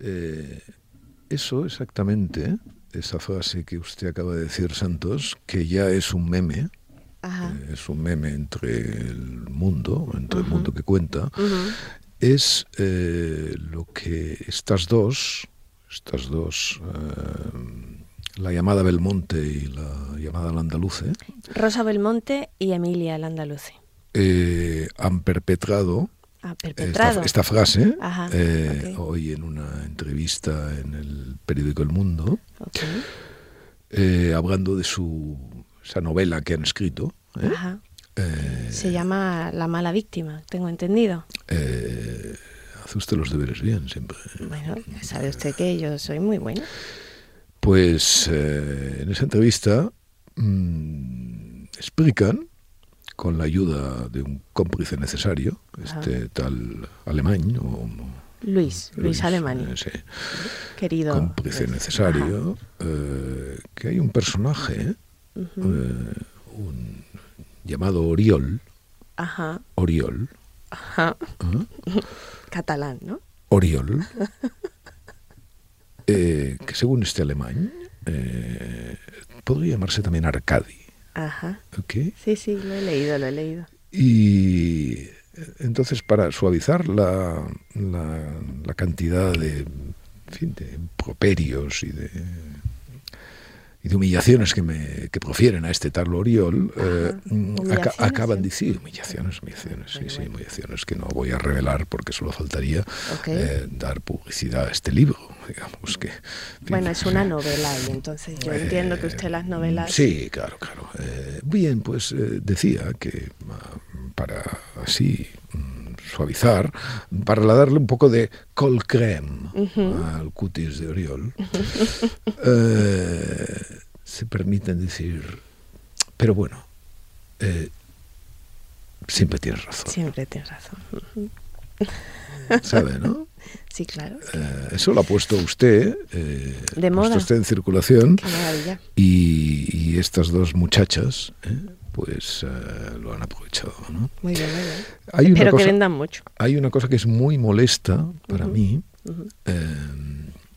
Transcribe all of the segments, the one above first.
Eh, eso exactamente, esa frase que usted acaba de decir, Santos, que ya es un meme, eh, es un meme entre el mundo, entre el mundo que cuenta, es eh, lo que estas dos, estas dos, la llamada Belmonte y la llamada Landaluce, Rosa Belmonte y Emilia Landaluce, han perpetrado esta, frase eh, hoy en una entrevista en el periódico El Mundo, eh, hablando de su esa novela que han escrito. ¿eh? Se llama La mala víctima, tengo entendido. hace usted los deberes bien siempre. Bueno, sabe usted que yo soy muy buena. Pues en esa entrevista mm, explican con la ayuda de un cómplice necesario, este tal alemán o, Luis, Luis, Alemán. Eh, Querido. Cómplice necesario, eh, que hay un personaje eh, un, llamado Oriol. Ajá. Oriol. Ajá. Catalán, ¿no? Oriol. que según este alemán, podría llamarse también Arcadi. Ajá. Okay. Sí, sí, lo he leído, lo he leído. Y eh, entonces para suavizar la, la, cantidad de, en fin, de properios y de y de humillaciones que me que profieren a este tal Oriol, eh, acaban diciendo humillaciones, humillaciones, sí, sí, humillaciones que no voy a revelar porque solo faltaría eh, dar publicidad a este libro, digamos que. Bueno, es una novela y entonces yo entiendo que usted las novelas. Sí, claro, claro. bien, pues decía que ah, para así mm, suavizar, para darle un poco de col creme al cutis de Oriol, eh, se permiten decir, pero bueno, eh, siempre tienes razón. Siempre tienes razón. ¿Sabe, no? Sí, claro. Eh, eso lo ha puesto usted, de moda. usted en circulación. Qué maravilla. Y, y estas dos muchachas, pues eh, lo han aprovechado. ¿no? Muy bien, muy bien. Hay Espero que vendan mucho. Hay una cosa que es muy molesta para mí eh,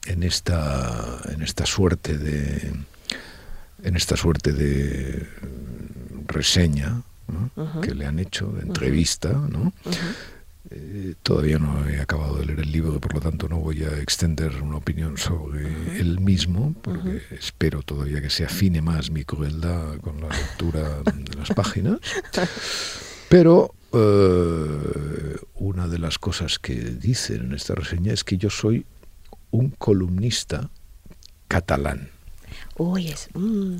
en, esta, en esta suerte de en esta suerte de reseña que le han hecho, de entrevista, ¿no? Todavía no he acabado de leer el libro, por lo tanto no voy a extender una opinión sobre él mismo, porque espero todavía que se afine más mi crueldad con la lectura de las páginas. Pero eh, una de las cosas que dicen en esta reseña es que yo soy un columnista catalán. Uy, es... Mm,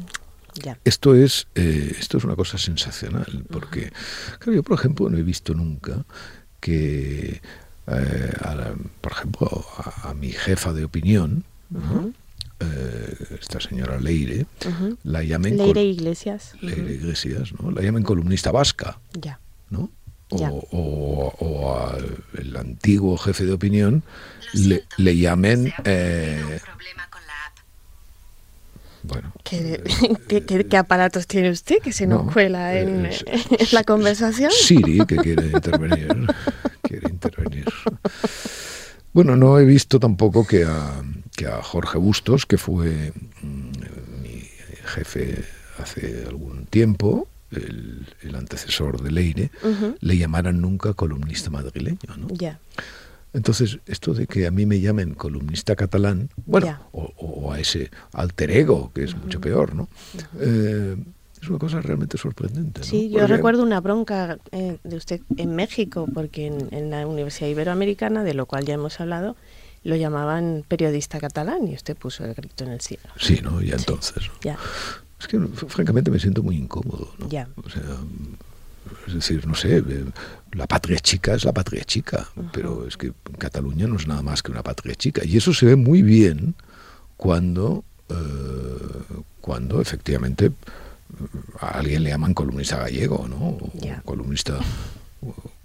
esto es, eh, esto es una cosa sensacional, porque yo, por ejemplo, no he visto nunca que, eh, por ejemplo, a, mi jefa de opinión, eh, esta señora Leire, la llamen... Leire Iglesias. Leire Iglesias, ¿no? La llamen columnista vasca. Ya. ¿no? O, o, al antiguo jefe de opinión le, le, llamen... Eh, bueno. ¿Qué, ¿qué, aparatos tiene usted que se nos cuela en, la conversación? Siri, que quiere intervenir. quiere intervenir. Bueno, no he visto tampoco que a, que a Jorge Bustos, que fue mm, mi jefe hace algún tiempo, el, antecesor de Leire, le llamaran nunca columnista madrileño. ¿no? Ya. Entonces, esto de que a mí me llamen columnista catalán, bueno, o, a ese alter ego, que es mucho peor, ¿no? Eh, es una cosa realmente sorprendente. Sí, yo recuerdo una bronca eh, de usted en México, porque en, la Universidad Iberoamericana, de lo cual ya hemos hablado, lo llamaban periodista catalán y usted puso el grito en el cielo. Sí, ¿no? Ya entonces. Ya. Es que francamente me siento muy incómodo, ¿no? Ya. O sea, Es decir, no sé, eh, la patria chica es la patria chica, pero es que Cataluña no es nada más que una patria chica. Y eso se ve muy bien cuando, eh, cuando efectivamente a alguien le llaman columnista gallego, ¿no? columnista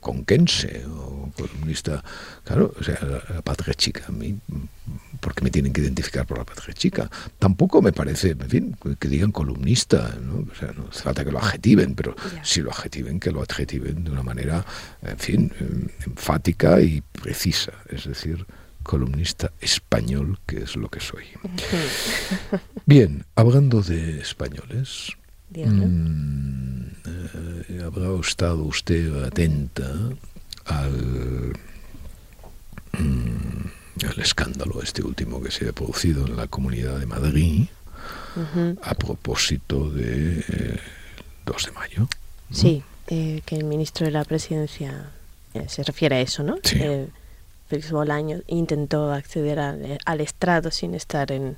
conquense o columnista, claro, o sea, la, patria chica, a mí, porque me tienen que identificar por la patria chica? Tampoco me parece, en fin, que digan columnista, ¿no? O sea, no hace falta que lo adjetiven, pero si lo adjetiven, que lo adjetiven de una manera, en fin, enfática y precisa, es decir, columnista español, que es lo que soy. Bien, hablando de españoles, Mm, eh, ¿Habrá estado usted atenta al, mm, al escándalo este último que se ha producido en la Comunidad de Madrid a propósito de 2 de mayo? Sí, eh, que el ministro de la Presidencia eh, se refiere a eso, ¿no? Sí. Félix Bolaño intentó acceder al, al estrado sin estar en,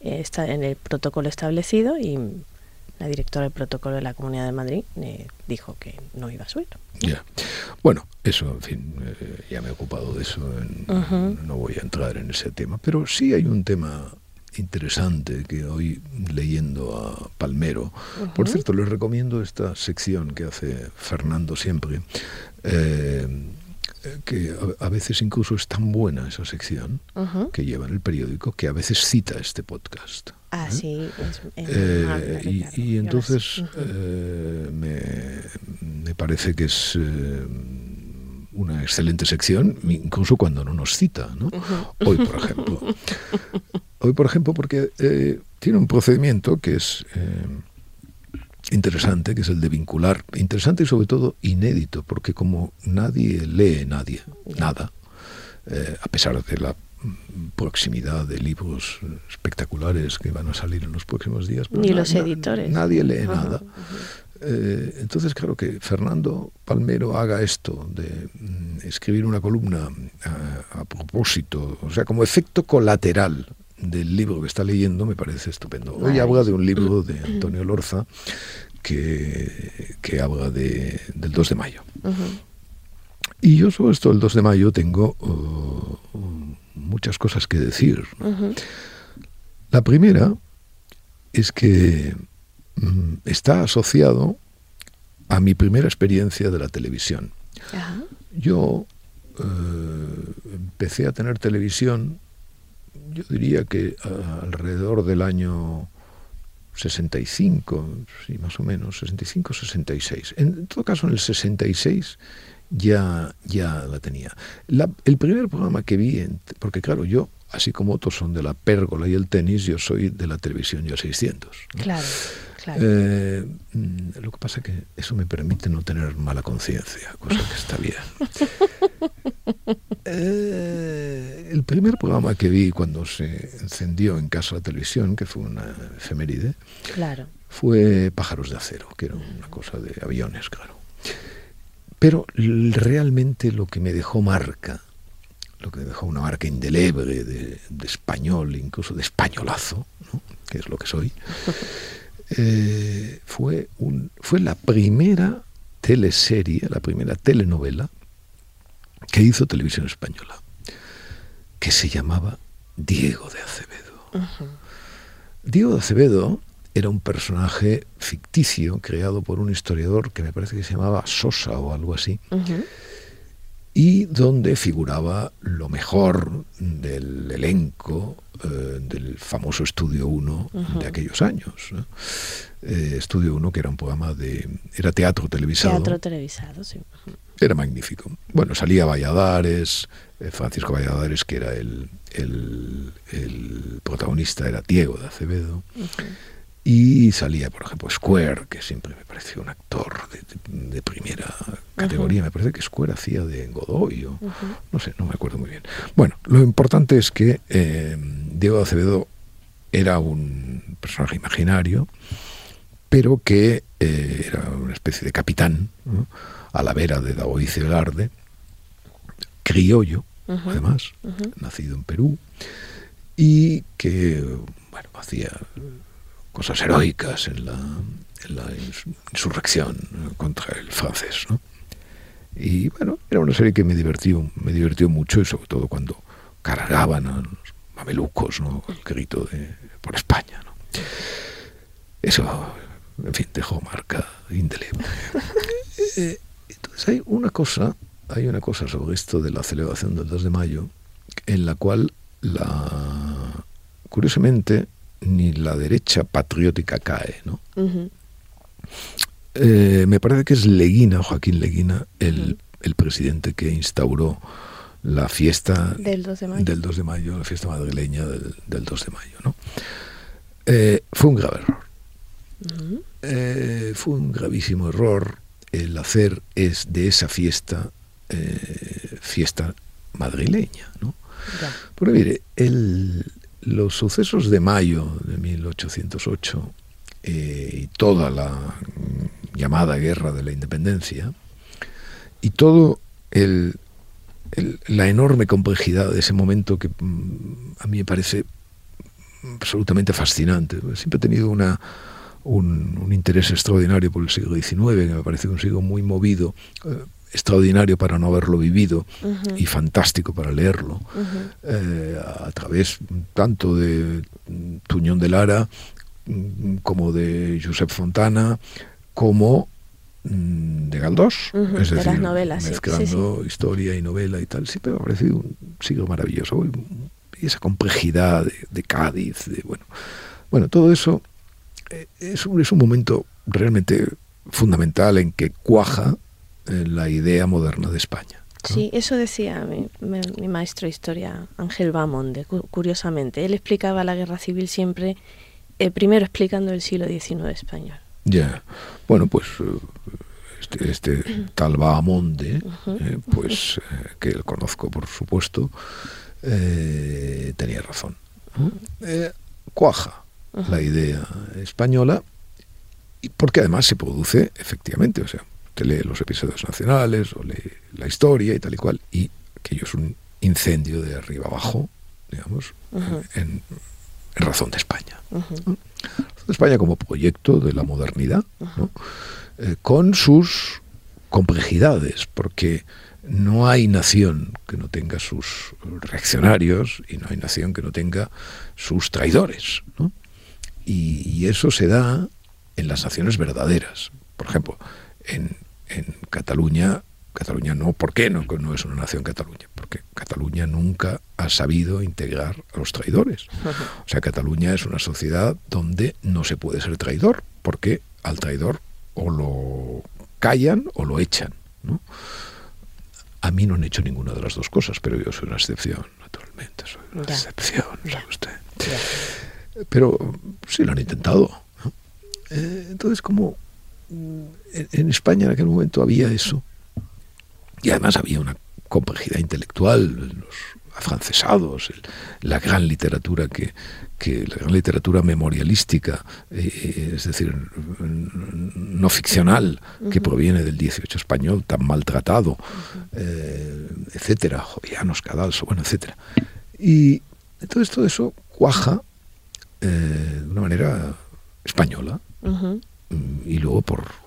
en el protocolo establecido y la directora del protocolo de la Comunidad de Madrid eh, dijo que no iba a subir. Ya. Bueno, eso, en fin, eh, ya me he ocupado de eso, no voy a entrar en ese tema, pero sí hay un tema interesante que hoy leyendo a Palmero, por cierto, les recomiendo esta sección que hace Fernando siempre, eh, que a, veces incluso es tan buena esa sección que lleva en el periódico que a veces cita este podcast. Ah, ¿eh? sí. Eh, y, entonces eh, me, parece que es una excelente sección, incluso cuando no nos cita. ¿no? Hoy, por ejemplo. Hoy, por ejemplo, porque tiene un procedimiento que es interesante, que es el de vincular, interesante y sobre todo inédito, porque como nadie lee nadie, nada, eh, a pesar de la proximidad de libros espectaculares que van a salir en los próximos días. Ni los editores. Nadie lee nada. Eh, entonces, claro que Fernando Palmero haga esto de mm, escribir una columna a, a, propósito, o sea, como efecto colateral del libro que está leyendo me parece estupendo. Hoy habla de un libro de Antonio Lorza que, que habla de, del 2 de mayo. Y yo sobre esto del 2 de mayo tengo uh, muchas cosas que decir. La primera es que mm, está asociado a mi primera experiencia de la televisión. Yo uh, empecé a tener televisión yo diría que alrededor del año 65, sí, más o menos, 65, 66. En todo caso, en el 66 ya, ya la tenía. el primer programa que vi, porque claro, yo, así como otros son de la pérgola y el tenis, yo soy de la televisión ya 600. Claro. Eh, mm, lo que pasa es que eso me permite no tener mala conciencia, cosa que está bien. Eh, el primer programa que vi cuando se encendió en casa la televisión, que fue una efeméride, claro. fue Pájaros de Acero, que era una cosa de aviones, claro. Pero realmente lo que me dejó marca, lo que me dejó una marca indeleble de, español, incluso de españolazo, que es lo que soy, Eh, fue, un, fue la primera teleserie, la primera telenovela que hizo Televisión Española, que se llamaba Diego de Acevedo. Diego de Acevedo era un personaje ficticio creado por un historiador que me parece que se llamaba Sosa o algo así, y donde figuraba lo mejor del elenco eh, del famoso Estudio 1 de aquellos años. Eh, Estudio 1, que era un programa de... era teatro televisado. Teatro televisado, sí. Era magnífico. Bueno, salía Valladares, eh, Francisco Valladares, que era el, el, protagonista, era Diego de Acevedo. Y salía, por ejemplo, Square, que siempre me pareció un actor de, primera categoría. Me parece que Square hacía de Godoy, o, no sé, no me acuerdo muy bien. Bueno, lo importante es que eh, Diego Acevedo era un personaje imaginario, pero que eh, era una especie de capitán, a la vera de Daoiz Velarde, criollo, además, nacido en Perú, y que, bueno, hacía cosas heroicas en la, en la insurrección contra el francés. ¿no? Y bueno, era una serie que me divirtió, me divirtió mucho y sobre todo cuando cargaban a los mamelucos, ¿no? el grito de por España. ¿no? Eso, en fin, dejó marca indeleble. Eh, entonces hay una cosa, hay una cosa sobre esto de la celebración del 2 de mayo, en la cual la curiosamente ni la derecha patriótica cae, ¿no? Eh, me parece que es Leguina, Joaquín Leguina, el, presidente que instauró la fiesta del 2 de mayo, del 2 de mayo la fiesta madrileña del, 2 de mayo. ¿no? Eh, fue un grave error. Eh, fue un gravísimo error el hacer es de esa fiesta fiesta madrileña. ¿no? Porque mire, el, los sucesos de mayo de 1808 y toda la llamada Guerra de la Independencia, y todo la enorme complejidad de ese momento que mm, a mí me parece absolutamente fascinante. Siempre he tenido un, interés extraordinario por el siglo XIX, que me parece un siglo muy movido, eh, extraordinario para no haberlo vivido y fantástico para leerlo, eh, a través tanto de Tuñón de Lara mm, como de Josep Fontana, como mm, de Galdós, es decir, las novelas, mezclando historia y novela y tal, siempre me ha parecido un siglo maravilloso. Y esa complejidad de, Cádiz, de, bueno, bueno, todo eso eh, es un, es un momento realmente fundamental en que cuaja la idea moderna de España. Sí, eso decía mi, mi, maestro de historia, Ángel Bamonde, curiosamente. Él explicaba la guerra civil siempre, eh, primero explicando el siglo XIX español. Ya, bueno, pues eh, este, este tal Bahamonde, eh, pues eh, que él conozco por supuesto, tenía razón. cuaja la idea española, y porque además se produce efectivamente, o sea, te lee los episodios nacionales o lee la historia y tal y cual, y aquello es un incendio de arriba abajo, digamos, en, razón de España. España como proyecto de la modernidad, eh, con sus complejidades, porque no hay nación que no tenga sus reaccionarios y no hay nación que no tenga sus traidores. Y, eso se da en las naciones verdaderas. Por ejemplo, en, en Cataluña Cataluña no, ¿por qué no, no es una nación Cataluña? Porque Cataluña nunca ha sabido integrar a los traidores. O sea, Cataluña es una sociedad donde no se puede ser traidor, porque al traidor o lo callan o lo echan. A mí no han hecho ninguna de las dos cosas, pero yo soy una excepción, naturalmente, soy una excepción, ¿sabe usted? Pero sí lo han intentado. Eh, entonces, como mm, en España en aquel momento había eso, y además había una complejidad intelectual, los afrancesados, la gran literatura que, la gran literatura memorialística, eh, es decir, no ficcional, que proviene del 18 español tan maltratado, eh, etcétera, Jovianos, Cadalso, bueno, etcétera. Y entonces todo eso cuaja eh, de una manera española, y luego por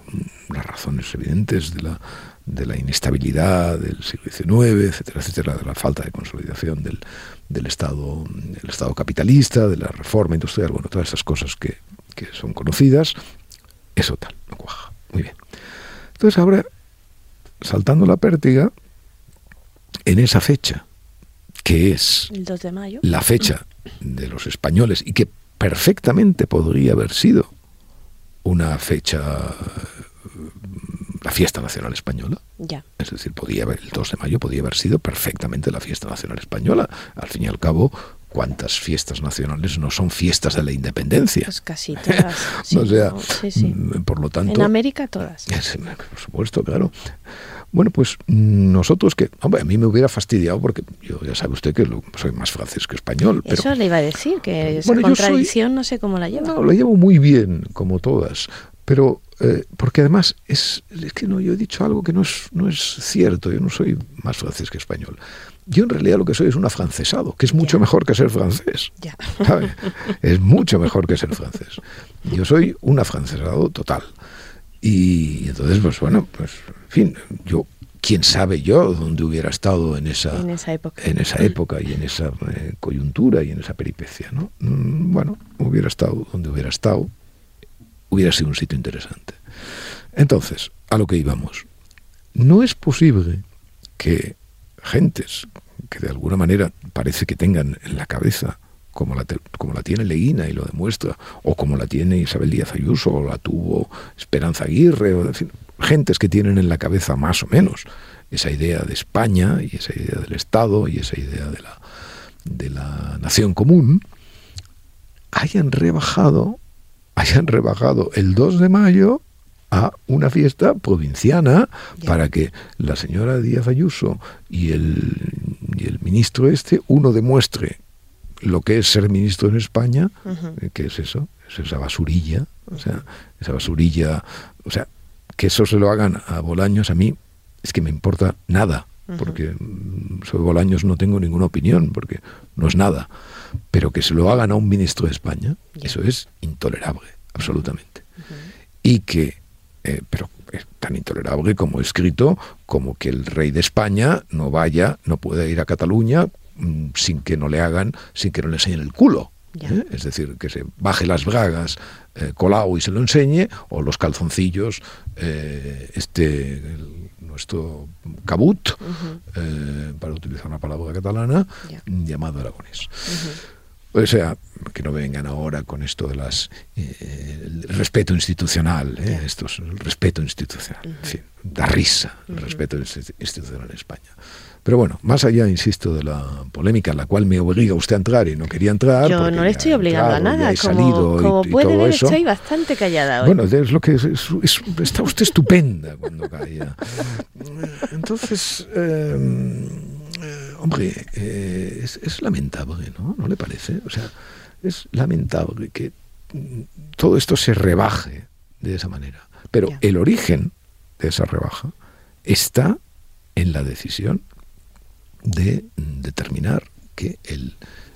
las razones evidentes de la de la inestabilidad del siglo XIX, etcétera, etcétera, de la falta de consolidación del, del Estado, el Estado capitalista, de la reforma industrial, bueno, todas esas cosas que, que son conocidas, eso tal, no cuaja. Muy bien. Entonces ahora, saltando la pértiga, en esa fecha, que es el 2 de mayo. la fecha de los españoles y que perfectamente podría haber sido una fecha la fiesta nacional española. Ya. Es decir, podía haber, el 2 de mayo podía haber sido perfectamente la fiesta nacional española. Al fin y al cabo, ¿cuántas fiestas nacionales no son fiestas de la independencia? Pues casi todas. o sea, mm, por lo tanto... En América todas. Por supuesto, claro. Bueno, pues mm, nosotros que, hombre, a mí me hubiera fastidiado porque yo ya sabe usted que soy más francés que español. Pero, Eso le iba a decir, que esa contradicción no sé cómo la lleva. No, la llevo muy bien, como todas. Pero eh, porque además es, es, que no, yo he dicho algo que no es, no es cierto, yo no soy más francés que español. yo en realidad lo que soy es un afrancesado, que es mucho mejor que ser francés. ¿sabe? Es mucho mejor que ser francés. Yo soy un afrancesado total. Y entonces, pues bueno, pues, en fin, yo, quién sabe yo dónde hubiera estado en esa, En esa época. en esa época y en esa eh, coyuntura y en esa peripecia, ¿no? Mm, Bueno, hubiera estado donde hubiera estado, hubiera sido un sitio interesante. Entonces, a lo que íbamos. No es posible que gentes que de alguna manera parece que tengan en la cabeza, como la, como la tiene Leguina y lo demuestra, o como la tiene Isabel Díaz Ayuso, o la tuvo Esperanza Aguirre, o fin, gentes que tienen en la cabeza más o menos esa idea de España y esa idea del Estado y esa idea de la, de la nación común, hayan rebajado, hayan rebajado el 2 de mayo a una fiesta provinciana Ya. para que la señora Díaz Ayuso y el, y el ministro este, uno demuestre lo que es ser ministro en España, eh, que es eso, es esa basurilla, o sea, esa basurilla, o sea, que eso se lo hagan a Bolaños a mí es que me importa nada. Porque mm, sobre Bolaños no tengo ninguna opinión, porque no es nada, pero que se lo hagan a un ministro de España, eso es intolerable, absolutamente. Y que, eh, pero es tan intolerable como escrito, como que el rey de España no vaya, no pueda ir a Cataluña mm, sin que no le hagan, sin que no le enseñen el culo. ¿eh? Es decir, que se baje las bragas eh, colao y se lo enseñe, o los calzoncillos, eh, este, el- nuestro cabut, eh, para utilizar una palabra catalana, llamado aragonés. O sea, que no vengan ahora con esto de las eh, el respeto institucional, ¿eh? Esto es el respeto institucional, en fin, da risa el respeto insti- institucional en España. Pero bueno, más allá, insisto, de la polémica en la cual me obliga usted a entrar y no quería entrar. Yo no le estoy obligando a nada. Como, y- como y puede todo ver, eso. estoy bastante callada hoy. Bueno, es lo que es, es- es- está usted estupenda cuando calla. Entonces, eh, eh, hombre, eh, es, lamentable, ¿no? ¿No le parece? O sea, es lamentable que todo esto se rebaje de esa manera. Pero Ya. el origen de esa rebaja está en la decisión de determinar que el,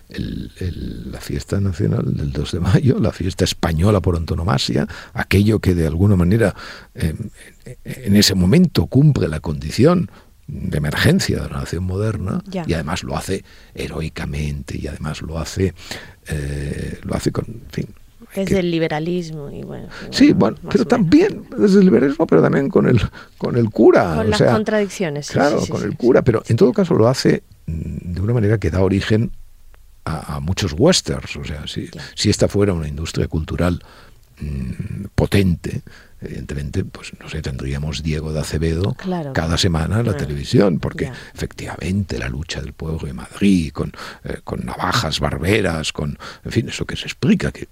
el- el- la fiesta nacional del 2 de mayo, la fiesta española por antonomasia, aquello que de alguna manera eh, en ese momento cumple la condición de emergencia de la nación moderna Ya. y además lo hace heroicamente y además lo hace eh, lo hace con en fin Es que- del liberalismo y bueno. Sí, bueno, pero también desde el liberalismo, pero también con el con el cura. Con o las sea, contradicciones. sí, Claro, sí, sí, con sí, el cura, pero en todo caso lo hace mm, de una manera que da origen a, a muchos westerns. O sea, si, si esta fuera una industria cultural mm, potente, evidentemente, pues no sé, tendríamos Diego de Acevedo Claro. cada semana en la Ah, televisión, porque efectivamente la lucha del pueblo de Madrid, con, eh, con navajas barberas, con, en fin, eso que se explica, que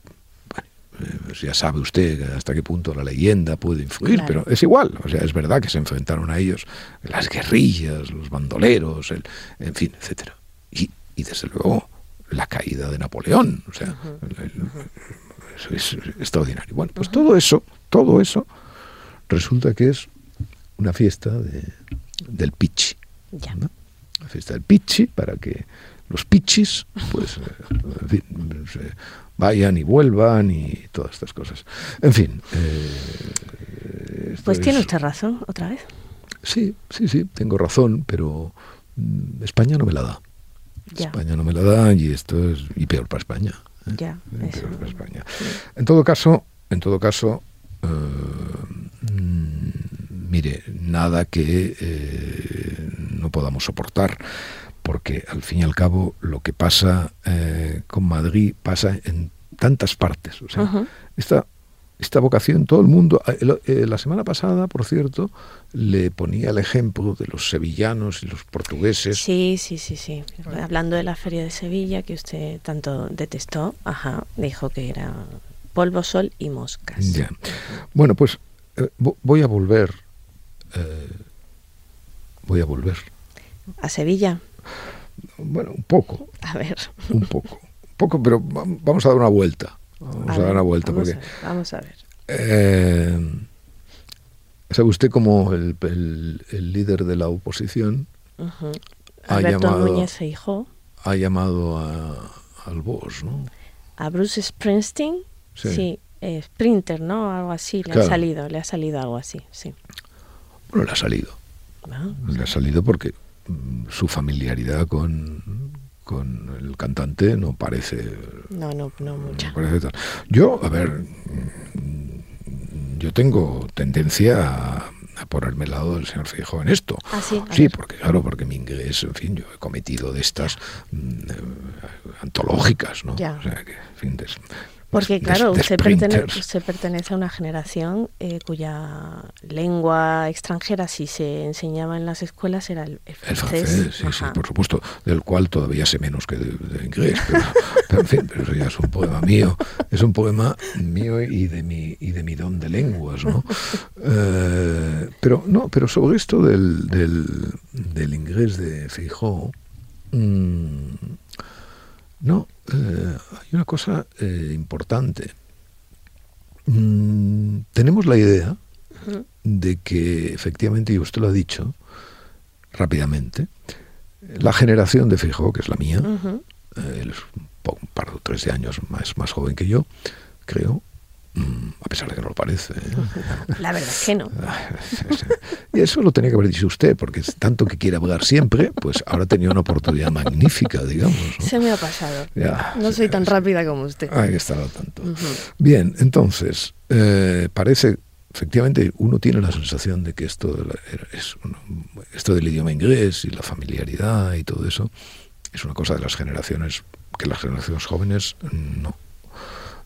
pues ya sabe usted hasta qué punto la leyenda puede influir, Claro. pero es igual, o sea, es verdad que se enfrentaron a ellos las guerrillas, los bandoleros, el, en fin, etcétera. Y, y desde luego la caída de Napoleón, o sea, el- el- eso es extraordinario. Bueno, pues todo eso, todo eso resulta que es una fiesta de- del pichi. Ya. ¿no? La fiesta del pichi para que los pichis pues eh, en fin, se vayan y vuelvan y todas estas cosas. En fin. eh, Pues tiene es- usted razón, otra vez. Sí, sí, sí, tengo razón, pero mm, España no me la da. Ya. España no me la da y esto es y peor para España. ¿eh? Ya, eso. peor para España. En todo caso, en todo caso, eh, mm, mire, nada que no podamos soportar, porque al fin y al cabo lo que pasa eh, con Madrid pasa en tantas partes. O sea, esta, esta vocación, todo el mundo. eh, eh, la semana pasada, por cierto, le ponía el ejemplo de los sevillanos y los portugueses. Sí, sí, sí, sí. Hablando de la feria de Sevilla, que usted tanto detestó, ajá, dijo que era polvo, sol y moscas. Ya. Bueno, pues eh, vo- voy a volver. eh, voy a volver. A Sevilla, Bueno, un poco, a ver. un poco. Un poco, pero va- vamos a dar una vuelta. Vamos a, ver, dar una vuelta. vamos Porque, a ver, vamos a ver. eh, ¿Sabe usted como el, el- el líder de la oposición Ujú. Alberto Núñez Feijó. Ha llamado al boss, ¿no? A Bruce Springsteen, sí, eh, Sprinter, ¿no? Algo así, le ha salido, le ha salido algo así, sí. Bueno, le ha salido. Ah, le ha salido porque su familiaridad con, con el cantante no parece... No, no, no mucha. Yo, a ver, mm, yo tengo tendencia a a ponerme al lado del señor Fijo en esto. Ah, sí, sí porque claro, porque mi inglés, en fin, yo he cometido de estas mm, eh, antológicas, ¿no? O sea, que, en fin, porque claro, usted, pertenece, pertenece, a una generación eh, cuya lengua extranjera, si se enseñaba en las escuelas, era el, francés. El francés, sí, sí, por supuesto, del cual todavía sé menos que de, inglés, pero, en fin, pero eso ya es un poema mío, es un poema mío y de mi, y de mi don de lenguas, ¿no? Eh, pero no, pero sobre esto del, del, inglés de Feijóo, mmm, no, eh, hay una cosa eh, importante. Mm, tenemos la idea de que efectivamente, y usted lo ha dicho rápidamente, la generación de Fijo, que es la mía, eh, él es un, par o tres de años más, más joven que yo, creo, a pesar de que no lo parece. ¿eh? La verdad es que no. Y eso lo tenía que haber dicho usted, porque es tanto que quiere hablar siempre, pues ahora tenía una oportunidad magnífica, digamos. Se me ha pasado. no soy tan rápida como usted. Hay que estar al tanto. Bien, entonces, eh, parece, efectivamente, uno tiene la sensación de que esto, es esto del idioma inglés y la familiaridad y todo eso es una cosa de las generaciones, que las generaciones jóvenes no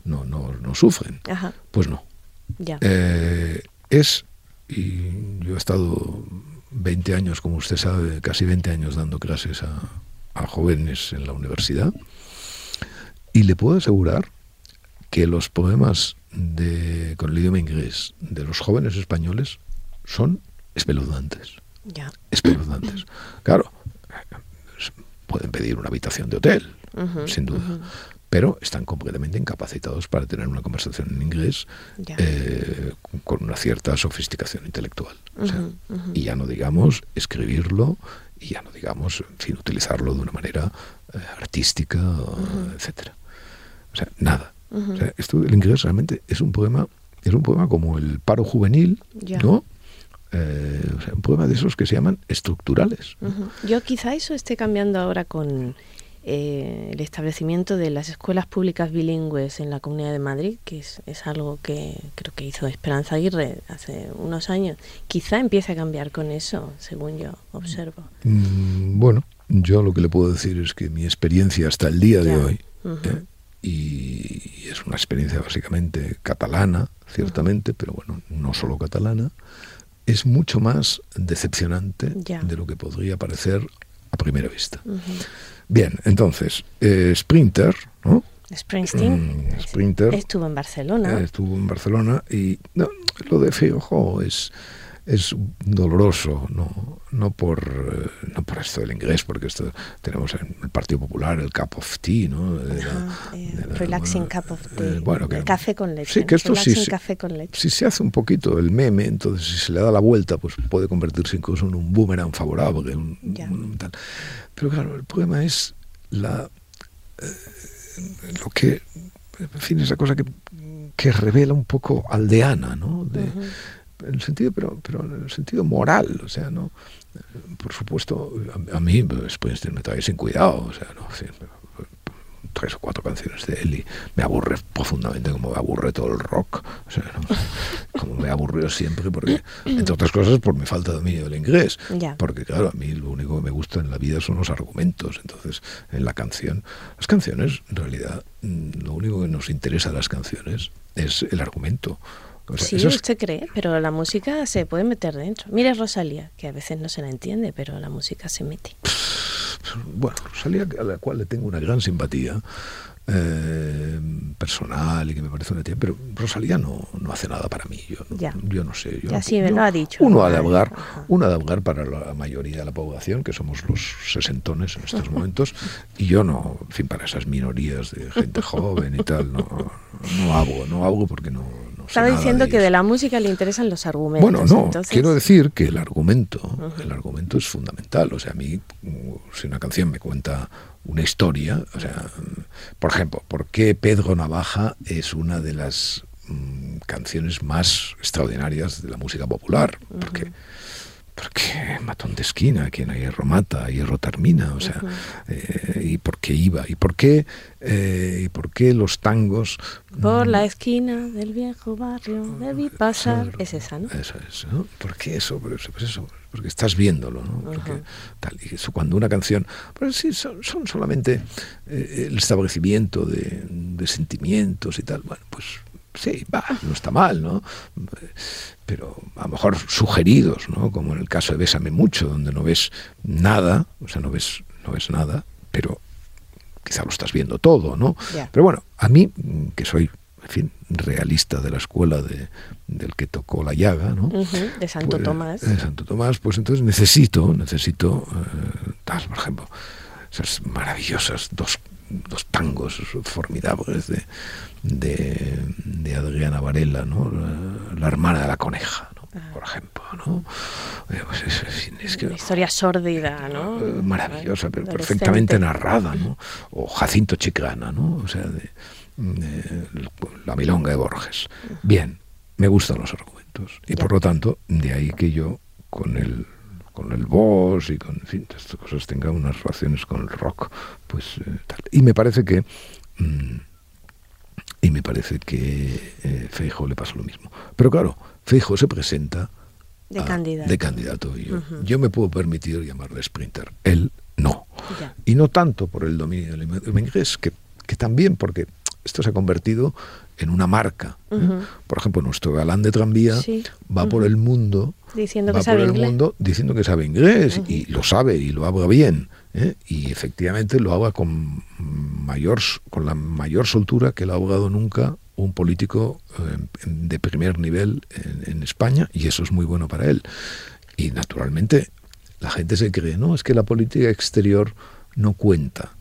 no, no, no sufren. Pues no. Eh, es, y yo he estado 20 años, como usted sabe, casi 20 años dando clases a, a jóvenes en la universidad, y le puedo asegurar que los poemas de, con el idioma inglés de los jóvenes españoles son espeluznantes. Ya. Espeluznantes. Claro, pueden pedir una habitación de hotel, sin duda pero están completamente incapacitados para tener una conversación en inglés eh, con una cierta sofisticación intelectual. Y ya no digamos escribirlo, y ya no digamos, en fin, utilizarlo de una manera eh, artística, etcétera. O sea, nada. esto del inglés realmente es un poema, es un poema como el paro juvenil, ¿no? Eh, un poema de esos que se llaman estructurales. Yo quizá eso esté cambiando ahora con eh, el establecimiento de las escuelas públicas bilingües en la Comunidad de Madrid, que es, algo que creo que hizo Esperanza Aguirre hace unos años, quizá empiece a cambiar con eso, según yo observo. Mm, bueno, yo lo que le puedo decir es que mi experiencia hasta el día de hoy, eh, y es una experiencia básicamente catalana, ciertamente, pero bueno, no solo catalana, es mucho más decepcionante de lo que podría parecer a primera vista. Bien, entonces, eh, Sprinter, ¿no? Springsteen. Mm, Sprinter. Estuvo en Barcelona. Eh, estuvo en Barcelona y no, lo de Fijo es es doloroso, no, no por eh, no por esto del inglés, porque esto tenemos en el Partido Popular el cup of tea, ¿no? relaxing cup of tea. bueno, el café con leche. Sí, que esto sí, café con leche. si se hace un poquito el meme, entonces si se le da la vuelta, pues puede convertirse incluso en un boomerang favorable. Pero claro, el problema es la eh, lo que, en fin, esa cosa que, que revela un poco aldeana, ¿no? De, en el sentido, pero, pero en el sentido moral, o sea, no, por supuesto, a, mí pues, pues me trae sin cuidado, o sea, no, tres o cuatro canciones de él y me aburre profundamente como me aburre todo el rock, o sea, como me aburrió siempre, porque, entre otras cosas, por mi falta de dominio del inglés, porque claro, a mí lo único que me gusta en la vida son los argumentos, entonces, en la canción, las canciones, en realidad, mm, lo único que nos interesa de las canciones es el argumento, sí, usted cree, pero la música se puede meter dentro. Mire Rosalía, que a veces no se la entiende, pero la música se mete. Bueno, Rosalía, a la cual le tengo una gran simpatía, eh, personal y que me parece una tía, pero Rosalía no, no hace nada para mí. Yo, yo no sé. Yo, ya sí, me lo ha dicho. Uno ha de hablar, uno ha de hablar para la mayoría de la población, que somos los sesentones en estos momentos, y yo no, en fin, para esas minorías de gente joven y tal, no, no hago, no hago porque no, no Estaba diciendo que de la música le interesan los argumentos. Bueno, no, quiero decir que el argumento, el argumento es fundamental. O sea, a mí, si una canción me cuenta una historia, o sea, por ejemplo, ¿por qué Pedro Navaja es una de las mm, canciones más extraordinarias de la música popular? Porque porque matón de esquina, quien a hierro mata, hierro termina, o sea, eh, y por qué iba, y por qué, eh, y por qué los tangos... Por la esquina del viejo barrio debí pasar, es esa, ¿no? Eso es, ¿no? ¿Por qué eso? Pues eso, porque estás viéndolo, ¿no? Porque, tal, y eso cuando una canción, pues sí, son, solamente eh, el establecimiento de, de sentimientos y tal, bueno, pues sí, va, no está mal, ¿no? Pero a lo mejor sugeridos, ¿no? Como en el caso de Bésame mucho, donde no ves nada, o sea, no ves, no ves nada, pero quizá lo estás viendo todo, ¿no? Pero bueno, a mí, que soy, en fin, realista de la escuela de, del que tocó la llaga, ¿no? de Santo pues, Tomás. De Santo Tomás, pues entonces necesito, necesito, eh, por ejemplo, esas maravillosas dos, dos tangos formidables de de, Adriana Varela, ¿no? La, hermana de la coneja, ¿no? Ah. por ejemplo. ¿no? Eh, pues es, que, Una historia sórdida, ¿no? Eh, maravillosa, pero perfectamente narrada, ¿no? O Jacinto Chiclana, ¿no? O sea, de, La Milonga de Borges. Bien, me gustan los argumentos. Y por lo tanto, de ahí que yo con el con el boss y con fin, estas cosas tenga unas relaciones con el rock, pues eh, tal. Y me parece que mm, y me parece que eh, Feijo le pasa lo mismo. Pero claro, Feijo se presenta de, candidato. de candidato. Y yo, yo me puedo permitir llamarle sprinter. Él no. Y no tanto por el dominio del inglés, que, que también porque esto se ha convertido en una marca. ¿eh? Por ejemplo, nuestro galán de tranvía va por el mundo diciendo va que sabe por el mundo diciendo que sabe inglés y lo sabe y lo habla bien. ¿eh? y efectivamente lo haga con, mayor, con la mayor soltura que lo ha abogado nunca un político eh, de primer nivel en, España, y eso es muy bueno para él. Y naturalmente la gente se cree, no, es que la política exterior no cuenta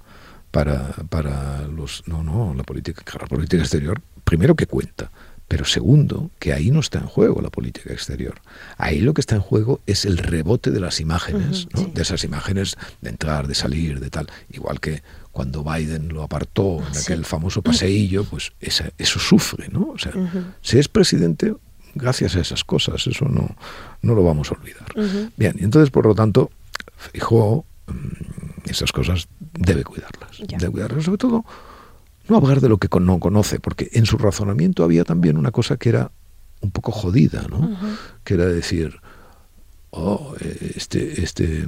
para, para los... No, no, la política, la política exterior, primero que cuenta, pero segundo, que ahí no está en juego la política exterior. Ahí lo que está en juego es el rebote de las imágenes, de esas imágenes de entrar, de salir, de tal. Igual que cuando Biden lo apartó en aquel famoso paseillo, pues eso sufre, ¿no? O sea, si es presidente, gracias a esas cosas, eso no, no lo vamos a olvidar. Bien, y entonces, por lo tanto, fijo mm, esas cosas debe cuidarlas. Debe cuidarlas, sobre todo no hablar de lo que no conoce, porque en su razonamiento había también una cosa que era un poco jodida, ¿no? Que era decir, oh, este, este,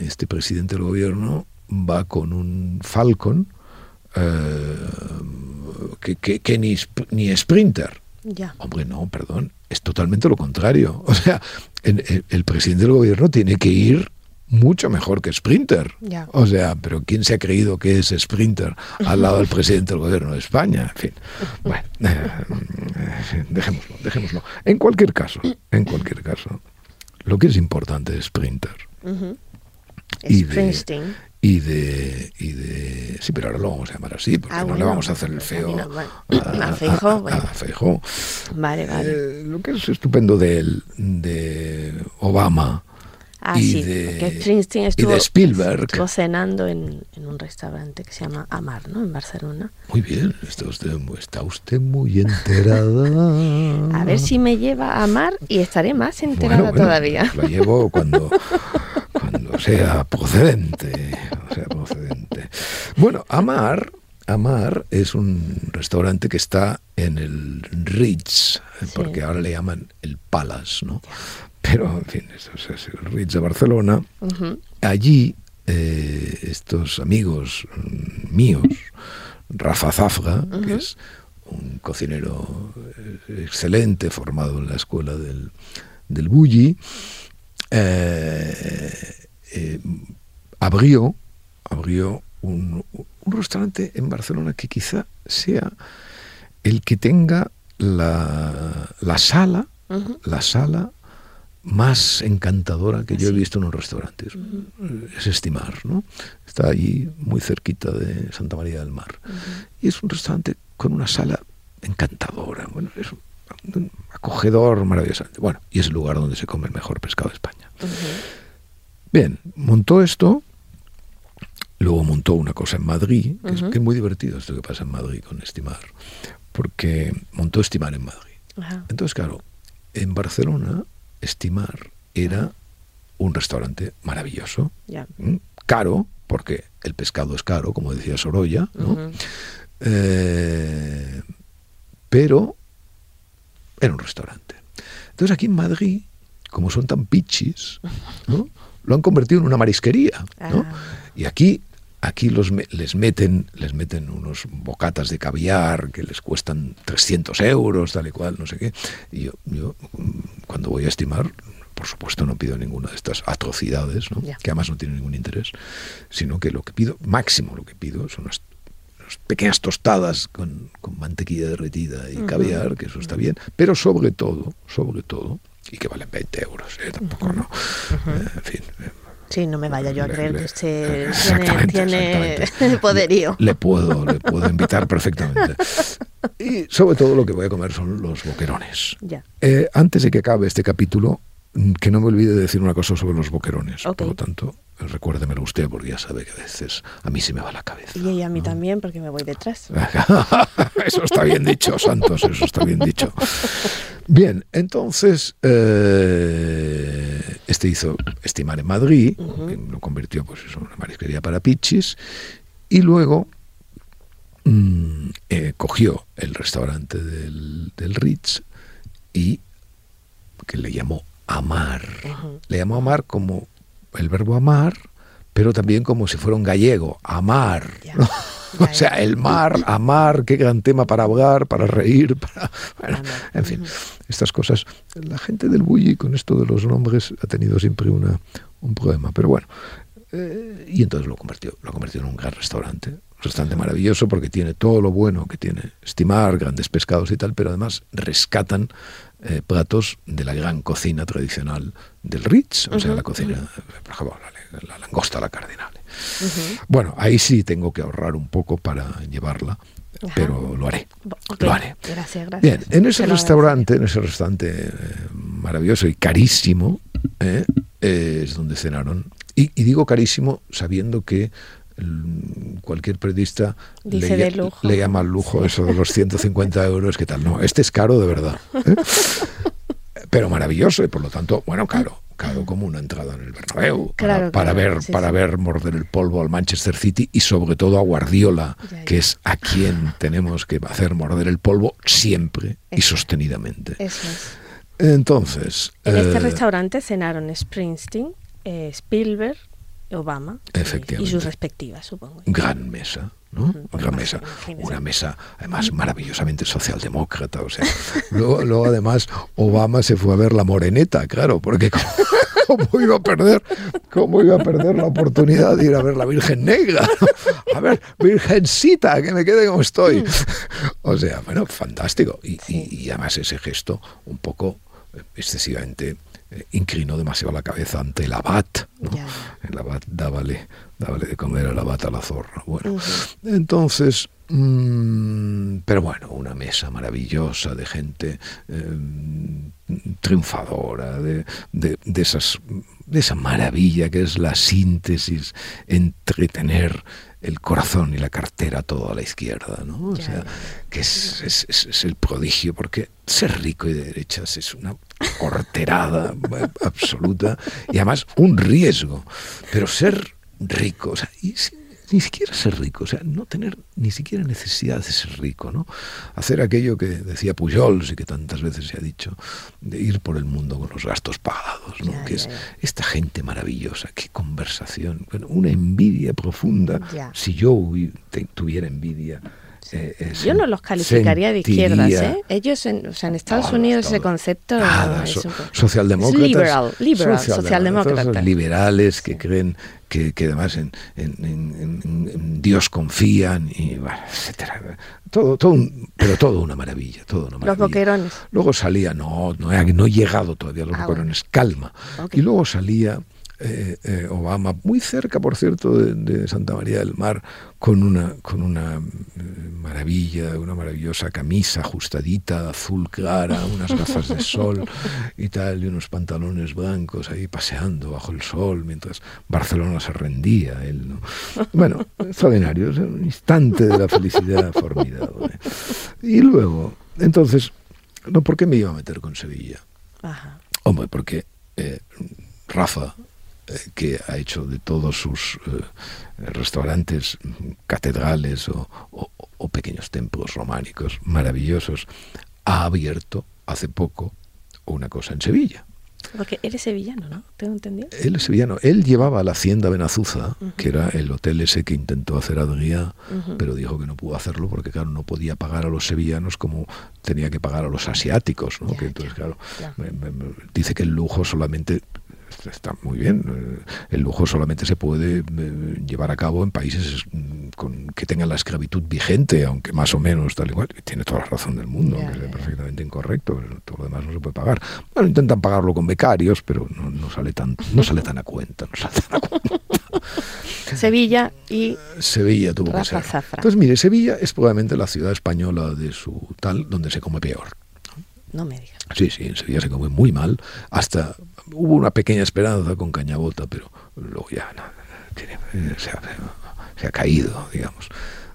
este presidente del gobierno va con un Falcon eh, que, que, ni, ni sprinter. Ya. Hombre, no, perdón, es totalmente lo contrario. O sea, el presidente del gobierno tiene que ir mucho mejor que Sprinter. O sea, pero ¿quién se ha creído que es Sprinter al lado del presidente del gobierno de España? En fin, bueno, eh, dejémoslo, dejémoslo. En cualquier caso, en cualquier caso, lo que es importante es Sprinter. y, de, y de, y de sí pero ahora lo vamos a llamar así porque ah, no le vamos a hacer el feo a, Feijó, vale vale eh, lo que es estupendo de de Obama Ah, y, sí, de, Springsteen estuvo, y de Spielberg. Estuvo cenando en, en, un restaurante que se llama Amar, ¿no? En Barcelona. Muy bien, está usted, está usted muy enterada. A ver si me lleva a Amar y estaré más enterada bueno, bueno, todavía. Lo llevo cuando, cuando sea procedente, sea procedente. Bueno, Amar Amar es un restaurante que está en el Ritz, sí. porque ahora le llaman el Palace, ¿no? pero en fin, eso es el Ritz de Barcelona. Allí eh, estos amigos mm, míos, Rafa Zafra, que es un cocinero eh, excelente, formado en la escuela del, del Bulli, eh, abrió, abrió un, un, restaurante en Barcelona que quizá sea el que tenga la, la sala, la sala más encantadora que yo he visto en un restaurante. Es estimar, ¿no? Está allí muy cerquita de Santa María del Mar. Y es un restaurante con una sala encantadora. Bueno, es acogedor, maravilloso. Bueno, y es el lugar donde se come el mejor pescado de España. Bien, montó esto, luego montó una cosa en Madrid, que, es, muy divertido esto que pasa en Madrid con Estimar, porque montó Estimar en Madrid. Entonces, claro, en Barcelona, Estimar era un restaurante maravilloso, caro, porque el pescado es caro, como decía Sorolla, eh, pero era un restaurante. Entonces aquí en Madrid, como son tan pichis, lo han convertido en una marisquería. Ah. Y aquí aquí los, les, meten, les meten unos bocatas de caviar que les cuestan 300 euros, tal y cual, no sé qué. Y yo, yo cuando voy a estimar, por supuesto no pido ninguna de estas atrocidades, que además no tienen ningún interés, sino que lo que pido, máximo lo que pido, son unas, pequeñas tostadas con, mantequilla derretida y caviar, que eso está bien, pero sobre todo, sobre todo, y que valen 20 euros, ¿eh? tampoco no, eh, en fin, eh, Sí, no me vaya yo a creer que usted tiene, poderío. Le, puedo, le puedo invitar perfectamente. Y sobre todo lo que voy a comer son los boquerones. Ya. Eh, antes de que acabe este capítulo, que no me olvide de decir una cosa sobre los boquerones. Por lo tanto, recuérdemelo usted porque ya sabe que a veces a mí se me va la cabeza. Y a mí también porque me voy detrás. eso está bien dicho, Santos, eso está bien dicho. Bien, entonces... Eh, este hizo Estimar en Madrid, que lo convirtió pues, en una marisquería para pichis, y luego mm, eh, cogió el restaurante del, Ritz y que le llamó Amar. Le llamó Amar como el verbo amar, pero también como si fuera un gallego, amar. o sea, el mar, amar, qué gran tema para hablar, para reír, para... Bueno, en fin, estas cosas. La gente del Bulli con esto de los nombres ha tenido siempre una, un problema, pero bueno. Eh, y entonces lo convirtió, lo convirtió en un gran restaurante. Un restaurante maravilloso porque tiene todo lo bueno que tiene estimar, grandes pescados y tal, pero además rescatan eh, platos de la gran cocina tradicional del Ritz, o sea, la cocina, por ejemplo, la, langosta, la cardinal. Bueno, ahí sí tengo que ahorrar un poco para llevarla, pero lo haré. Lo haré. Gracias, gracias. Bien, en ese restaurante, en ese restaurante eh, maravilloso y carísimo, eh, es donde cenaron. Y, digo carísimo sabiendo que cualquier periodista le, le, llama lujo eso de los 150 euros, ¿qué tal? No, este es caro de verdad. ¿eh? Pero maravilloso y por lo tanto, bueno, caro como una entrada en el Bernabéu para, ver para ver morder el polvo al Manchester City y sobre todo a Guardiola, que es a quien tenemos que hacer morder el polvo siempre y sostenidamente. Entonces, en este eh, restaurante cenaron Springsteen, eh, Spielberg, Obama y sus respectivas, supongo. Gran mesa. ¿no? Una mesa, una mesa además maravillosamente socialdemócrata, o sea, luego, además Obama se fue a ver la moreneta, claro, porque cómo, iba a perder, cómo iba a perder la oportunidad de ir a ver la Virgen Negra, a ver, Virgencita, que me quede como estoy, o sea, bueno, fantástico, y, y además ese gesto un poco excesivamente eh, inclinó demasiado la cabeza ante el abad. ¿no? El abad dábale, dábale de comer al abad a la zorra. Bueno, entonces, mm, pero bueno, una mesa maravillosa de gente eh, triunfadora, de, de, de, esas, de esa maravilla que es la síntesis entre tener el corazón y la cartera todo a la izquierda, ¿no? O sea, que es, es, es, el prodigio, porque ser rico y de derechas es una horterada absoluta y además un riesgo, pero ser rico, o sea, y ni siquiera ser rico, o sea, no tener ni siquiera necesidad de ser rico, ¿no? Hacer aquello que decía Pujols y que tantas veces se ha dicho, de ir por el mundo con los gastos pagados, ¿no? que es esta gente maravillosa, qué conversación, bueno, una envidia profunda. Si yo tuviera envidia, eh, Yo no los calificaría de izquierdas, ¿eh? Ellos, en, o sea, en Estados Unidos ese concepto es socialdemócratas, liberal, liberal, socialdemócratas, liberales que creen que, que además en, en, Dios confían y bueno, etcétera. Todo, todo pero todo una maravilla, todo una maravilla. Los boquerones. Luego salía, no, no he, no he llegado todavía a los ah, boquerones, calma. Y luego salía eh, eh, Obama, muy cerca, por cierto, de, Santa María del Mar, con una, con una eh, maravilla, una maravillosa camisa ajustadita, azul clara, unas gafas de sol y tal, y unos pantalones blancos ahí paseando bajo el sol mientras Barcelona se rendía. Él, ¿no? Bueno, extraordinario, es un instante de la felicidad formidable. Y luego, entonces, ¿no? ¿por qué me iba a meter con Sevilla? Hombre, porque Rafa que ha hecho de todos sus eh, restaurantes catedrales o, pequeños templos románicos maravillosos, ha abierto hace poco una cosa en Sevilla. Porque él es sevillano, ¿no? ¿Tengo entendido? Él es sevillano. Él llevaba la Hacienda Benazuza, que era el hotel ese que intentó hacer Adrià, pero dijo que no pudo hacerlo porque, claro, no podía pagar a los sevillanos como tenía que pagar a los asiáticos, ¿no? que entonces, claro, dice que el lujo solamente está muy bien. El lujo solamente se puede eh, llevar a cabo en países mm, con, que tengan la esclavitud vigente, aunque más o menos tal igual. Tiene toda la razón del mundo, que es perfectamente incorrecto. Todo lo demás no se puede pagar. Bueno, intentan pagarlo con becarios, pero no, sale tan no sale tan a cuenta. No sale tan a cuenta. Sevilla y Sevilla tuvo que ser. Entonces, mire, Sevilla es probablemente la ciudad española de su tal donde se come peor. No me digas. Sí, sí, en Sevilla se come muy mal, hasta hubo una pequeña esperanza con Cañabota, pero luego ya se, ha, caído, digamos.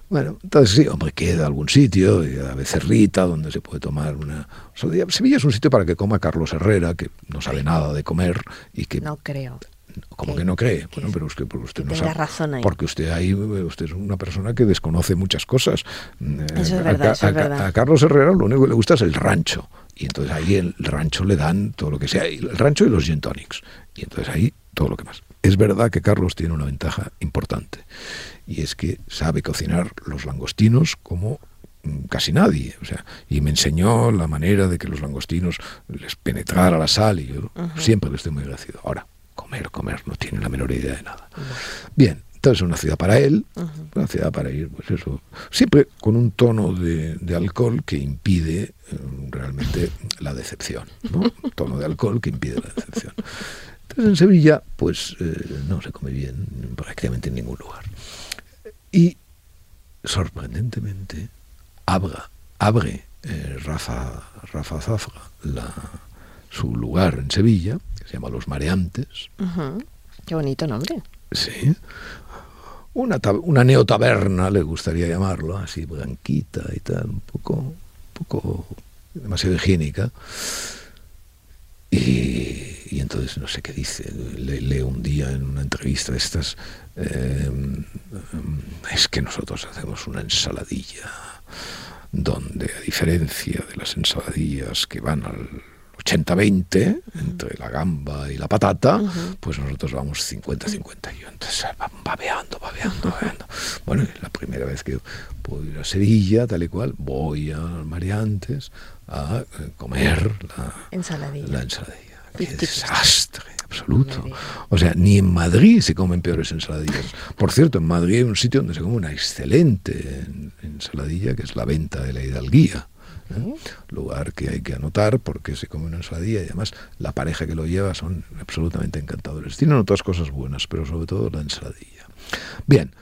Bueno, entonces sí, hombre, queda algún sitio, a Becerrita, donde se puede tomar una... Sevilla es un sitio para que coma Carlos Herrera, que no sabe nada de comer y que... No creo. Como que, no cree. Bueno, pero usted, porque usted no sabe. razón ahí. Porque usted ahí, usted es una persona que desconoce muchas cosas. Eso es verdad, eso es verdad. a Carlos Herrera lo único que le gusta es el rancho. Y entonces ahí el rancho le dan todo lo que sea, el rancho y los gin tonics. Y entonces ahí todo lo que más. Es verdad que Carlos tiene una ventaja importante, y es que sabe cocinar los langostinos como mm, casi nadie. O sea, y me enseñó la manera de que los langostinos les penetrara la sal, y yo siempre le estoy muy agradecido. Ahora, comer, comer, no tiene la menor idea de nada. Bien, entonces es una ciudad para él, una ciudad para ir, pues eso, siempre con un tono de, alcohol que impide eh, realmente la decepción, ¿no? Un tono de alcohol que impide la decepción. Entonces en Sevilla, pues eh, no se come bien prácticamente en ningún lugar. Y sorprendentemente, abra, abre eh, Rafa, Rafa Zafra la, su lugar en Sevilla, se llama Los Mareantes. Qué bonito nombre. Sí, una, una neotaberna, le gustaría llamarlo, así blanquita y tal, un poco, un poco demasiado higiénica. Y, entonces no sé qué dice, le, leo un día en una entrevista de estas, eh, es que nosotros hacemos una ensaladilla donde a diferencia de las ensaladillas que van al 80-20 entre la gamba y la patata, pues nosotros vamos 50-50. Y yo entonces babeando, babeando, babeando. Bueno, la primera vez que puedo ir a Sevilla, tal y cual, voy a Mariantes a eh, comer la ensaladilla. La ensaladilla. Qué desastre absoluto. O sea, ni en Madrid se comen peores ensaladillas. Por cierto, en Madrid hay un sitio donde se come una excelente ensaladilla, que es la venta de la hidalguía. ¿Eh? lugar que hay que anotar porque se come una ensaladilla y además la pareja que lo lleva son absolutamente encantadores. Tienen otras cosas buenas, pero sobre todo la ensaladilla. Bien,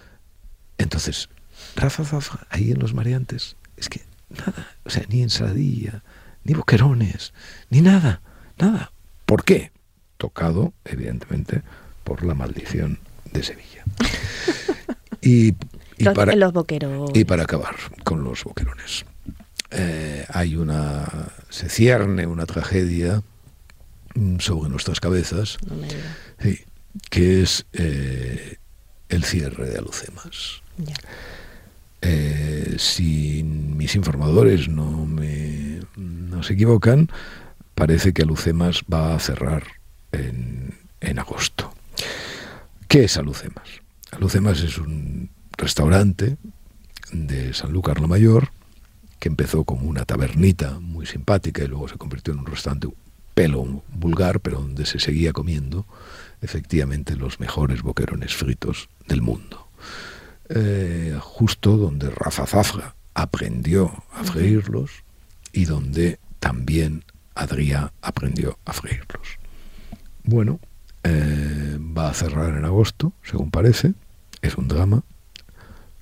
entonces, Rafa Zafa, ahí en los mariantes, es que nada, o sea, ni ensaladilla, ni boquerones, ni nada, nada. ¿Por qué? Tocado, evidentemente, por la maldición de Sevilla. Y, para, y para acabar con los boquerones. Eh, hay una, se cierne una tragedia mm, sobre nuestras cabezas, que es eh, el cierre de Alucemas. Eh, si mis informadores no, me, no se equivocan, parece que Alucemas va a cerrar en, en agosto. ¿Qué es Alucemas? Alucemas es un restaurante de Sanlúcar la Mayor que empezó como una tabernita muy simpática y luego se convirtió en un restaurante pelo vulgar, pero donde se seguía comiendo efectivamente los mejores boquerones fritos del mundo. Eh, justo donde Rafa Zafra aprendió a freírlos y donde también Adrià aprendió a freírlos. Bueno, eh, va a cerrar en agosto, según parece. Es un drama.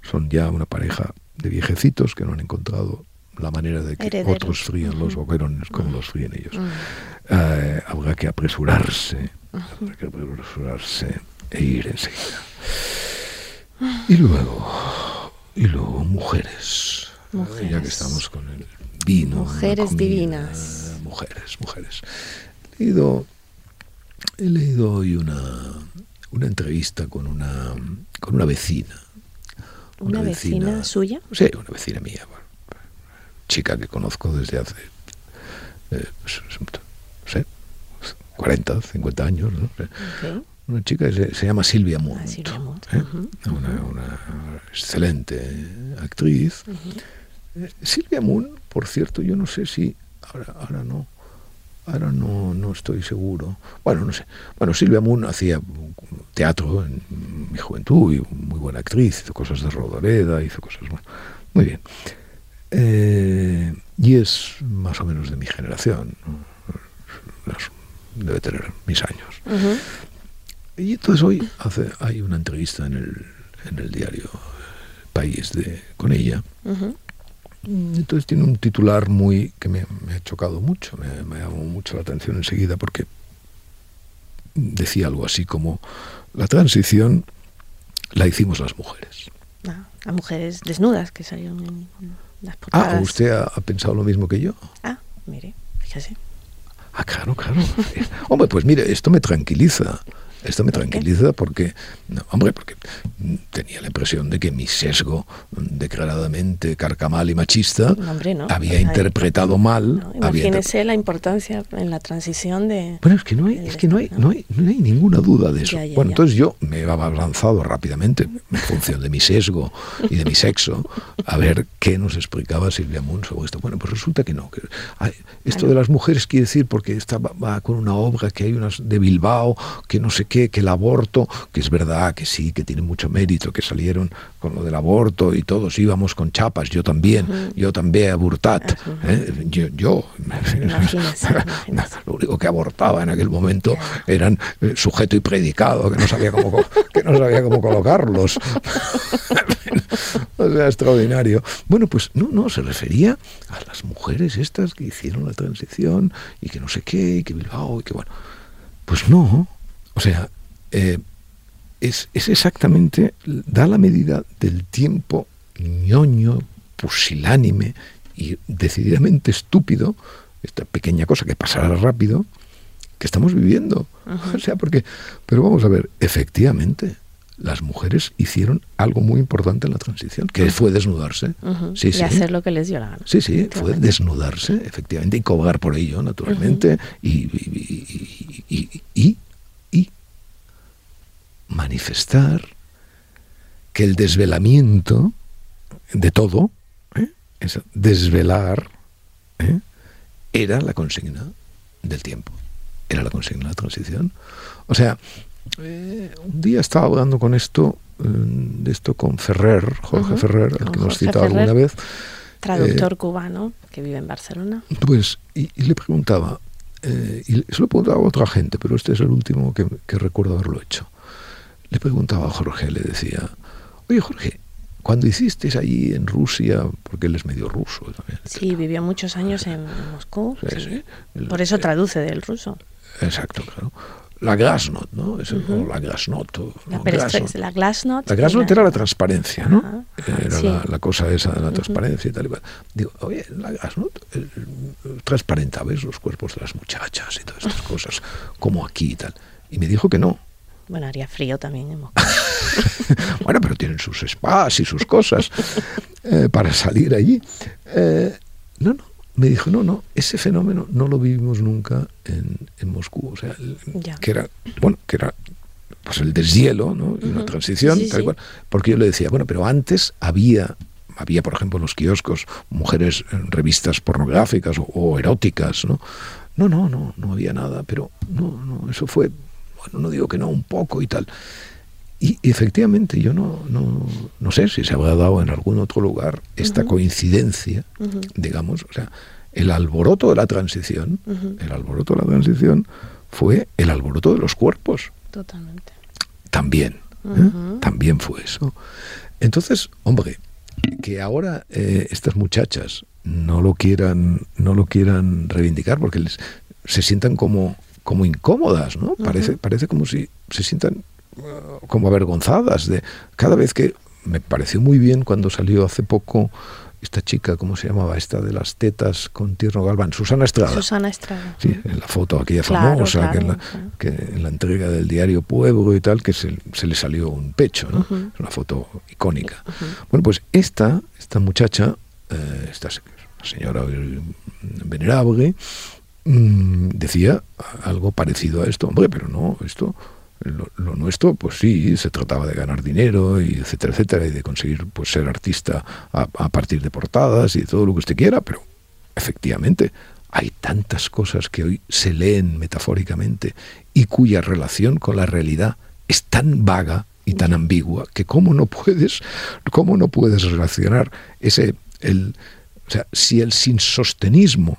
Son ya una pareja de viejecitos que no han encontrado la manera de que otros fríen los boquerones como los fríen ellos. Eh, habrá que apresurarse, habrá que apresurarse e ir enseguida. Y luego, y luego mujeres. Ya que estamos con el vino. Mujeres divinas. Mujeres, mujeres. He leído, he leído hoy una, una entrevista con una, con una vecina. ¿Una, vecina, suya? Sí, una vecina mía. chica que conozco desde hace, eh, no sé, 40, 50 años. ¿no? una chica que se, llama Silvia Munt, ah, ¿eh? una, excelente actriz. Eh, Silvia Moon, por cierto, yo no sé si ahora, ahora no, ahora no, no estoy seguro. Bueno, no sé. Bueno, Silvia Moon hacía teatro en mi juventud y muy buena actriz, hizo cosas de Rodoreda, hizo cosas muy bien. Eh, y es más o menos de mi generación, debe tener mis años. Y entonces hoy hace, hay una entrevista en el, en el diario País de, con ella. Entonces tiene un titular muy que me, ha chocado mucho, me, me, llamó mucho la atención enseguida porque decía algo así como la transición la hicimos las mujeres. Ah, las mujeres desnudas que salieron en las ah, portadas. Ah, ¿usted ha, ha pensado lo mismo que yo? Ah, mire, fíjese. Ah, claro, claro. Hombre, pues mire, esto me tranquiliza. Esto me tranquiliza porque, hombre, porque tenía la impresión de que mi sesgo declaradamente carcamal y machista había interpretado mal. imagínese la importancia en la transición de. Bueno, es que no hay, es que no hay, no hay, no hay ninguna duda de eso. bueno, entonces yo me he avanzado rápidamente en función de mi sesgo y de mi sexo a ver qué nos explicaba Silvia Moon sobre esto. Bueno, pues resulta que no. Que, esto de las mujeres quiere decir porque está, va, con una obra que hay unas de Bilbao que no sé qué que, el aborto, que es verdad que sí, que tiene mucho mérito, que salieron con lo del aborto y todos íbamos con chapas, yo también, yo también abortat. ¿eh? Yo, yo lo único que abortaba en aquel momento eran eh, sujeto y predicado, que no sabía cómo, que no sabía cómo colocarlos. o sea, extraordinario. Bueno, pues no, no, se refería a las mujeres estas que hicieron la transición y que no sé qué, y que Bilbao, y que bueno. Pues no, o sea, eh, es, exactamente, da la medida del tiempo ñoño, pusilánime y decididamente estúpido, esta pequeña cosa que pasará rápido, que estamos viviendo. O sea, porque, pero vamos a ver, efectivamente, las mujeres hicieron algo muy importante en la transición, que fue desnudarse. sí, y hacer lo que les dio la gana. Sí, sí, fue desnudarse, efectivamente, y cobrar por ello, naturalmente, y, y, manifestar que el desvelamiento de todo, ¿eh? es desvelar, ¿eh? era la consigna del tiempo, era la consigna de la transición. O sea, eh, un día estaba hablando con esto, de esto con Ferrer, Jorge Ferrer, al que hemos citado alguna vez. Traductor cubano que vive en Barcelona. Pues, y, le preguntaba, y se lo preguntaba a otra gente, pero este es el último que, que recuerdo haberlo hecho le preguntaba a Jorge, le decía, oye Jorge, cuando hiciste allí en Rusia, porque él es medio ruso también. Sí, vivió muchos años en Moscú. Por eso traduce del ruso. Exacto, claro. La Glasnost, ¿no? Es La Glasnost. La, Glasnost. la Glasnost. La Glasnost era la transparencia, ¿no? Era la, cosa esa de la transparencia y tal y cual. Digo, oye, la Glasnost eh, transparentaba los cuerpos de las muchachas y todas estas cosas, como aquí y tal. Y me dijo que no, bueno, haría frío también bueno, pero tienen sus spas y sus cosas eh, para salir allí. Eh, no, no, me dijo, no, no, ese fenómeno no lo vivimos nunca en, Moscú. O sea, que era, bueno, que era pues el deshielo, ¿no? Y una transición, tal cual. Porque yo le decía, bueno, pero antes había había, por ejemplo, en los kioscos mujeres en revistas pornográficas o, o, eróticas, ¿no? No, no, no, no había nada, pero no, no, eso fue no digo que no, un poco y tal. Y, efectivamente, yo no, no, no, sé si se habrá dado en algún otro lugar esta coincidencia, digamos, o sea, el alboroto de la transición, el alboroto de la transición fue el alboroto de los cuerpos. Totalmente. también. ¿eh? También fue eso. Entonces, hombre, que ahora eh, estas muchachas no lo quieran, no lo quieran reivindicar porque les, se sientan como, como incómodas, ¿no? Parece, parece como si se sientan uh, como avergonzadas de cada vez que me pareció muy bien cuando salió hace poco esta chica, ¿cómo se llamaba? Esta de las tetas con Tierno Galván, Susana Estrada. Susana Estrada. Sí, en la foto aquella famosa, que, en la, que, en la, entrega del diario Pueblo y tal, que se, se le salió un pecho, ¿no? Es una foto icónica. Bueno, pues esta, esta muchacha, eh, esta señora venerable, mmm, decía algo parecido a esto. Hombre, pero no, esto lo, nuestro, pues sí, se trataba de ganar dinero, y etcétera, etcétera, y de conseguir pues ser artista a, a partir de portadas y de todo lo que usted quiera, pero efectivamente hay tantas cosas que hoy se leen metafóricamente y cuya relación con la realidad es tan vaga y tan ambigua que cómo no puedes, cómo no puedes relacionar ese el sea, si el sinsostenismo,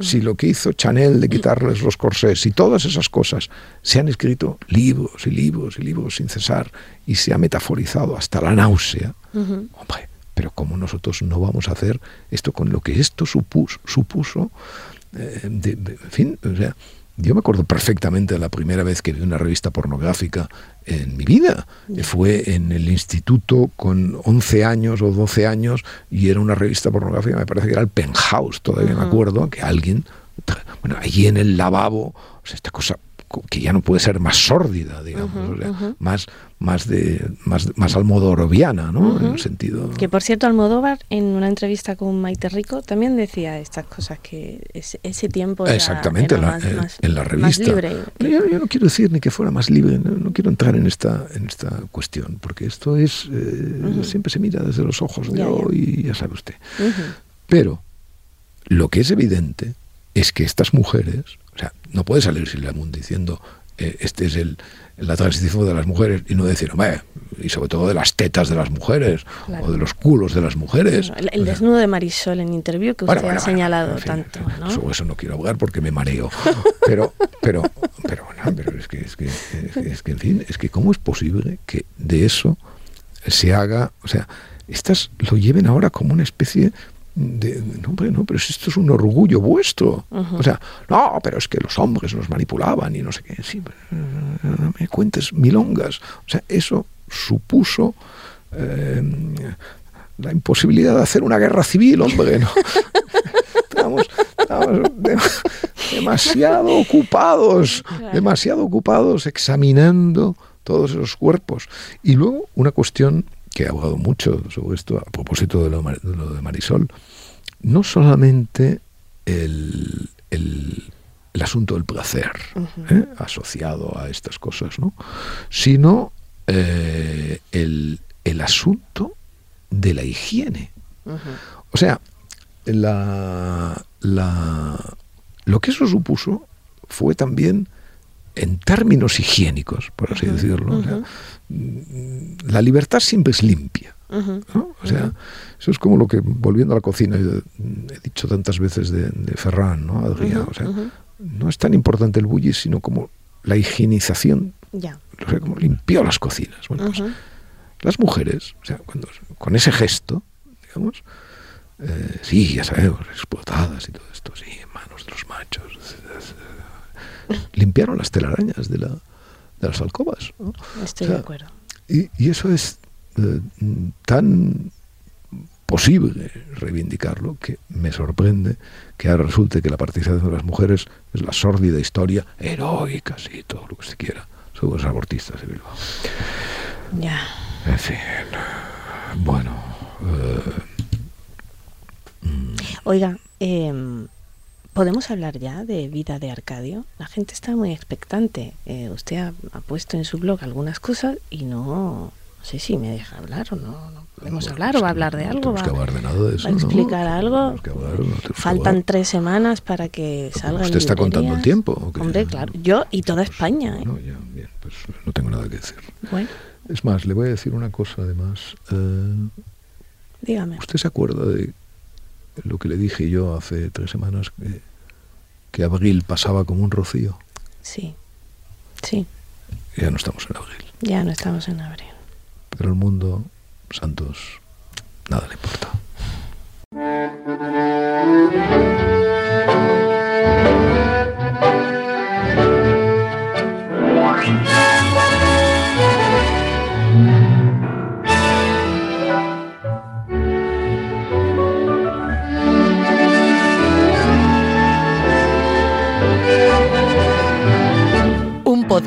si lo que hizo Chanel de quitarles los corsés y todas esas cosas, se han escrito libros y libros y libros sin cesar y se ha metaforizado hasta la náusea, hombre, pero ¿cómo nosotros no vamos a hacer esto con lo que esto supuso, supuso eh, de, en fin, o sea, yo me acuerdo perfectamente de la primera vez que vi una revista pornográfica en mi vida. Fue en el instituto con 11 años o 12 años y era una revista pornográfica, me parece que era el Penthouse, todavía me acuerdo, que alguien, bueno, allí en el lavabo, o sea, esta cosa que ya no puede ser más sórdida, digamos, más, más, de, más, más almodoroviana, ¿no? En el sentido... Que por cierto, Almodóvar, en una entrevista con Maite Rico, también decía estas cosas, que ese, tiempo era, Exactamente, era en, la, en, la revista. libre. Yo, yo, no quiero decir ni que fuera más libre, no, quiero entrar en esta, en esta cuestión, porque esto es... Eh, siempre se mira desde los ojos de hoy, ya sabe usted. Pero lo que es evidente es que estas mujeres o sea, no puede salir Mundo diciendo eh, este es el, la transición de las mujeres y no decir, hombre, y sobre todo de las tetas de las mujeres o de los culos de las mujeres. el, desnudo de Marisol en interview que usted ha señalado tanto. ¿no? Sobre eso no quiero hablar porque me mareo. Pero, pero, pero, pero es que, es que, es que, en fin, es que cómo es posible que de eso se haga, o sea, estas lo lleven ahora como una especie de, no, hombre, no, pero esto es un orgullo vuestro. O sea, no, pero es que los hombres nos manipulaban y no sé qué. Sí, no me cuentes milongas. O sea, eso supuso eh, la imposibilidad de hacer una guerra civil, hombre. ¿no? estamos, demasiado ocupados, demasiado ocupados examinando todos esos cuerpos. Y luego una cuestión que he hablado mucho sobre esto a propósito de lo, de, Marisol, no solamente el, el, asunto del placer ¿eh? asociado a estas cosas, ¿no? sino eh, el, el, asunto de la higiene. O sea, la, la, lo que eso supuso fue también en términos higiénicos, por así decirlo. La libertad siempre es limpia. O sea, eso es como lo que, volviendo a la cocina, he dicho tantas veces de, Ferran, ¿no? Adrián, o sea, no es tan importante el bullis, sino como la higienización. Ya. O sea, como limpió las cocinas. Bueno, pues, las mujeres, o sea, cuando, con ese gesto, digamos, eh, sí, ya sabemos, explotadas y todo esto, sí, en manos de los machos, limpiaron las telarañas de, la, de las alcobas. Estoy de acuerdo. Y, y eso es eh, tan posible reivindicarlo que me sorprende que ahora resulte que la participación de las mujeres es la sórdida historia heroica, sí, todo lo que se quiera, sobre los abortistas de Bilbao. Ya. En fin, bueno. Eh, mm. Oiga, eh, ¿Podemos hablar ya de vida de Arcadio? La gente está muy expectante. Eh, usted ha, puesto en su blog algunas cosas y no, sé si me deja hablar o no. ¿Podemos hablar o va a hablar de algo? ¿Va, a explicar algo? Faltan tres semanas para que salga ¿Usted está contando el tiempo? Hombre, claro. Yo y toda España. ¿eh? No, ya, bien, pues no tengo nada que decir. Bueno. Es más, le voy a decir una cosa además. Eh, Dígame. ¿Usted se acuerda de lo que le dije yo hace tres semanas, que, que abril pasaba como un rocío. Sí, sí. Ya no estamos en abril. Ya no estamos en abril. Pero el mundo, Santos, nada le importa.